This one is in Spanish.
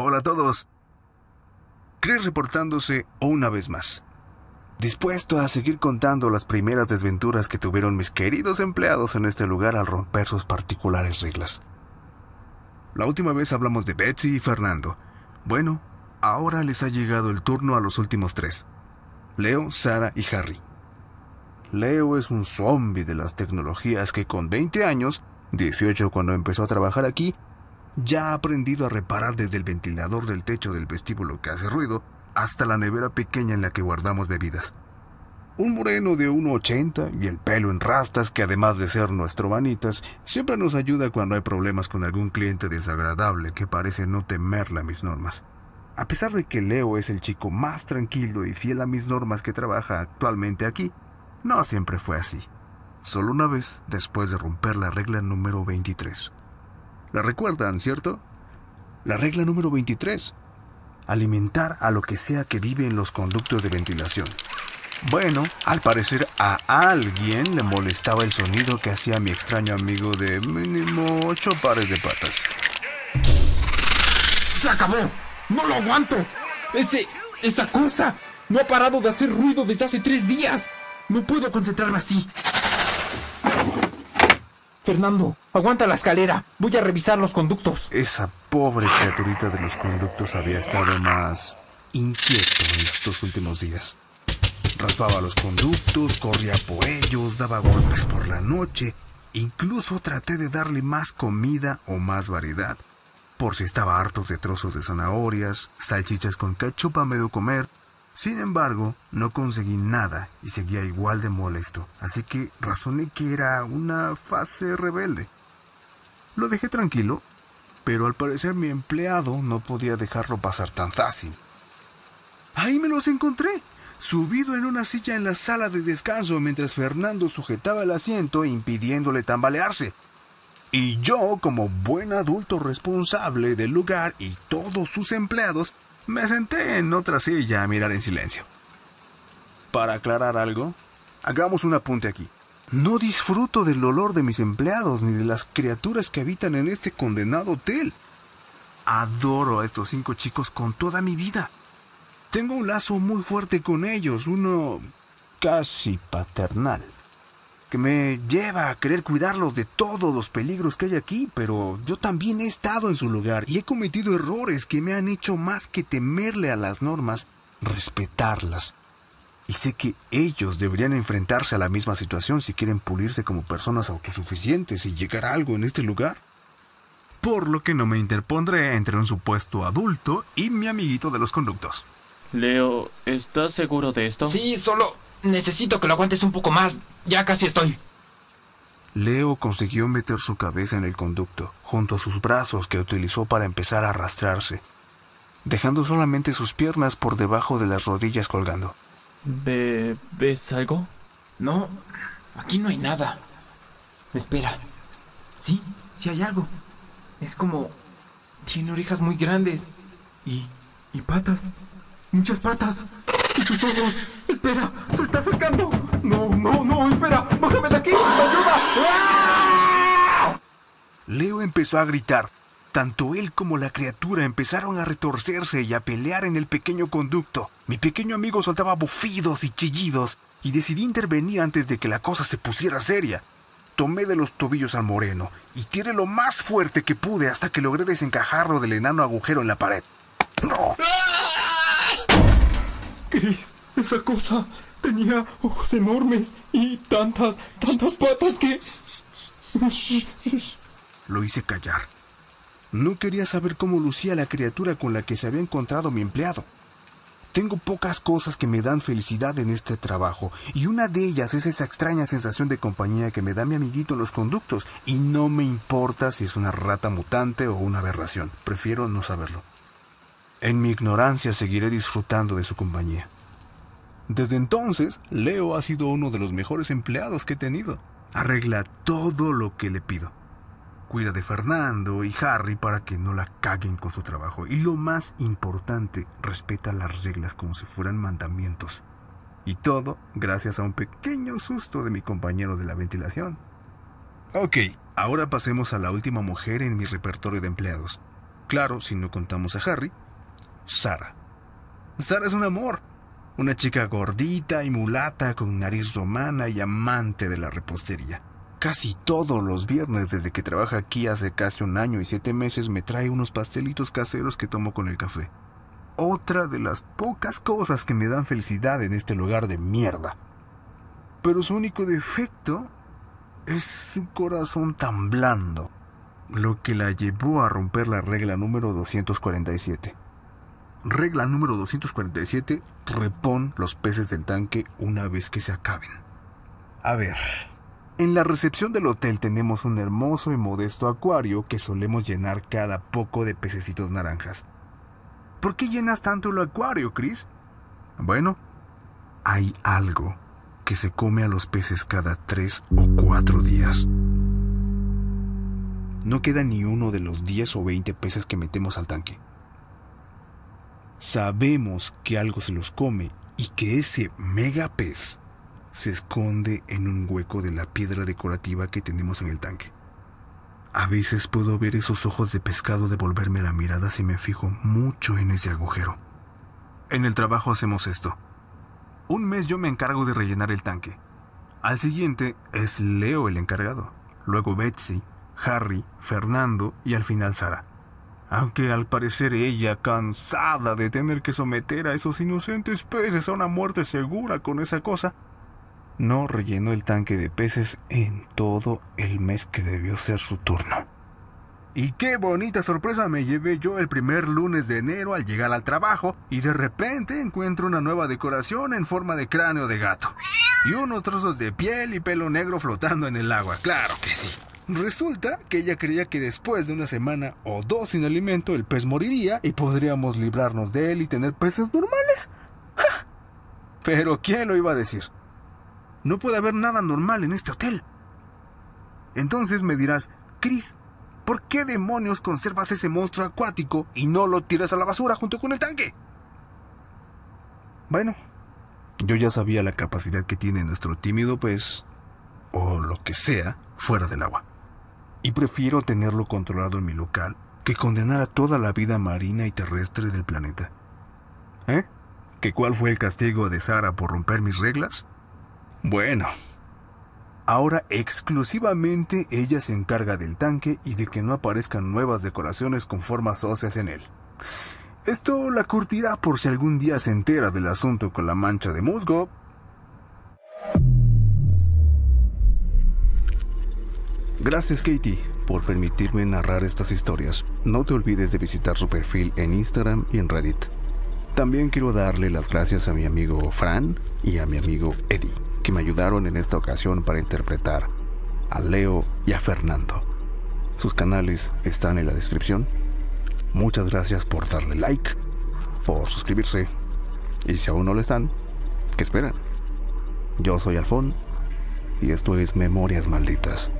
Hola a todos. Chris reportándose una vez más. Dispuesto a seguir contando las primeras desventuras que tuvieron mis queridos empleados en este lugar al romper sus particulares reglas. La última vez hablamos de Betsy y Fernando. Bueno, ahora les ha llegado el turno a los últimos tres. Leo, Sara y Harry. Leo es un zombie de las tecnologías que con 20 años, 18 cuando empezó a trabajar aquí, ya ha aprendido a reparar desde el ventilador del techo del vestíbulo que hace ruido hasta la nevera pequeña en la que guardamos bebidas. Un moreno de 1,80 y el pelo en rastas que además de ser nuestro vanitas, siempre nos ayuda cuando hay problemas con algún cliente desagradable que parece no temerle a mis normas. A pesar de que Leo es el chico más tranquilo y fiel a mis normas que trabaja actualmente aquí, no siempre fue así. Solo una vez después de romper la regla número 23. ¿La recuerdan, cierto? La regla número 23. Alimentar a lo que sea que vive en los conductos de ventilación. Bueno, al parecer a alguien le molestaba el sonido que hacía mi extraño amigo de mínimo ocho pares de patas. ¡Se acabó! ¡No lo aguanto! Ese... esa cosa no ha parado de hacer ruido desde hace tres días. No puedo concentrarme así. Fernando, aguanta la escalera. Voy a revisar los conductos. Esa pobre criaturita de los conductos había estado más inquieto estos últimos días. Raspaba los conductos, corría por ellos, daba golpes por la noche. Incluso traté de darle más comida o más variedad. Por si estaba harto de trozos de zanahorias, salchichas con ketchup a medio comer, sin embargo, no conseguí nada y seguía igual de molesto, así que razoné que era una fase rebelde. Lo dejé tranquilo, pero al parecer mi empleado no podía dejarlo pasar tan fácil. Ahí me los encontré, subido en una silla en la sala de descanso mientras Fernando sujetaba el asiento impidiéndole tambalearse. Y yo, como buen adulto responsable del lugar y todos sus empleados, me senté en otra silla a mirar en silencio. Para aclarar algo, hagamos un apunte aquí. No disfruto del olor de mis empleados ni de las criaturas que habitan en este condenado hotel. Adoro a estos cinco chicos con toda mi vida. Tengo un lazo muy fuerte con ellos, uno casi paternal que me lleva a querer cuidarlos de todos los peligros que hay aquí, pero yo también he estado en su lugar y he cometido errores que me han hecho más que temerle a las normas, respetarlas. Y sé que ellos deberían enfrentarse a la misma situación si quieren pulirse como personas autosuficientes y llegar a algo en este lugar. Por lo que no me interpondré entre un supuesto adulto y mi amiguito de los conductos. Leo, ¿estás seguro de esto? Sí, solo Necesito que lo aguantes un poco más. Ya casi estoy. Leo consiguió meter su cabeza en el conducto, junto a sus brazos que utilizó para empezar a arrastrarse, dejando solamente sus piernas por debajo de las rodillas colgando. ¿Ves algo? No, aquí no hay nada. Espera. Sí, sí hay algo. Es como... Tiene orejas muy grandes. Y... y patas. Muchas patas. Espera, se está acercando. No, no, no, espera. Bájame de aquí. Ayuda. ¡Ah! Leo empezó a gritar. Tanto él como la criatura empezaron a retorcerse y a pelear en el pequeño conducto. Mi pequeño amigo soltaba bufidos y chillidos y decidí intervenir antes de que la cosa se pusiera seria. Tomé de los tobillos al moreno y tiré lo más fuerte que pude hasta que logré desencajarlo del enano agujero en la pared. ¡No! Esa cosa tenía ojos enormes y tantas, tantas patas que... Lo hice callar. No quería saber cómo lucía la criatura con la que se había encontrado mi empleado. Tengo pocas cosas que me dan felicidad en este trabajo, y una de ellas es esa extraña sensación de compañía que me da mi amiguito en los conductos, y no me importa si es una rata mutante o una aberración, prefiero no saberlo. En mi ignorancia seguiré disfrutando de su compañía. Desde entonces, Leo ha sido uno de los mejores empleados que he tenido. Arregla todo lo que le pido. Cuida de Fernando y Harry para que no la caguen con su trabajo. Y lo más importante, respeta las reglas como si fueran mandamientos. Y todo gracias a un pequeño susto de mi compañero de la ventilación. Ok, ahora pasemos a la última mujer en mi repertorio de empleados. claro, si no contamos a Harry, Sara. Sara es un amor. Una chica gordita y mulata con nariz romana y amante de la repostería. Casi todos los viernes desde que trabaja aquí hace casi un año y siete meses me trae unos pastelitos caseros que tomo con el café. Otra de las pocas cosas que me dan felicidad en este lugar de mierda. Pero su único defecto es su corazón tan blando, lo que la llevó a romper la regla número 247. Regla número 247, repon los peces del tanque una vez que se acaben. A ver, en la recepción del hotel tenemos un hermoso y modesto acuario que solemos llenar cada poco de pececitos naranjas. ¿Por qué llenas tanto el acuario, Chris? Bueno, hay algo que se come a los peces cada tres o cuatro días. No queda ni uno de los 10 o 20 peces que metemos al tanque. Sabemos que algo se los come y que ese mega pez se esconde en un hueco de la piedra decorativa que tenemos en el tanque. A veces puedo ver esos ojos de pescado devolverme la mirada si me fijo mucho en ese agujero. En el trabajo hacemos esto. Un mes yo me encargo de rellenar el tanque. Al siguiente es Leo el encargado, luego Betsy, Harry, Fernando y al final Sara. Aunque al parecer ella, cansada de tener que someter a esos inocentes peces a una muerte segura con esa cosa, no rellenó el tanque de peces en todo el mes que debió ser su turno. Y qué bonita sorpresa me llevé yo el primer lunes de enero al llegar al trabajo y de repente encuentro una nueva decoración en forma de cráneo de gato. Y unos trozos de piel y pelo negro flotando en el agua, claro que sí. Resulta que ella creía que después de una semana o dos sin alimento el pez moriría y podríamos librarnos de él y tener peces normales. Pero ¿quién lo iba a decir? No puede haber nada normal en este hotel. Entonces me dirás, Chris, ¿por qué demonios conservas ese monstruo acuático y no lo tiras a la basura junto con el tanque? Bueno, yo ya sabía la capacidad que tiene nuestro tímido pez, o lo que sea, fuera del agua. Y prefiero tenerlo controlado en mi local que condenar a toda la vida marina y terrestre del planeta. ¿Eh? ¿Que cuál fue el castigo de Sara por romper mis reglas? Bueno, ahora exclusivamente ella se encarga del tanque y de que no aparezcan nuevas decoraciones con formas óseas en él. Esto la curtirá por si algún día se entera del asunto con la mancha de musgo. Gracias Katie por permitirme narrar estas historias. No te olvides de visitar su perfil en Instagram y en Reddit. También quiero darle las gracias a mi amigo Fran y a mi amigo Eddie que me ayudaron en esta ocasión para interpretar a Leo y a Fernando. Sus canales están en la descripción. Muchas gracias por darle like, por suscribirse. Y si aún no lo están, ¿qué esperan? Yo soy Alfón y esto es Memorias Malditas.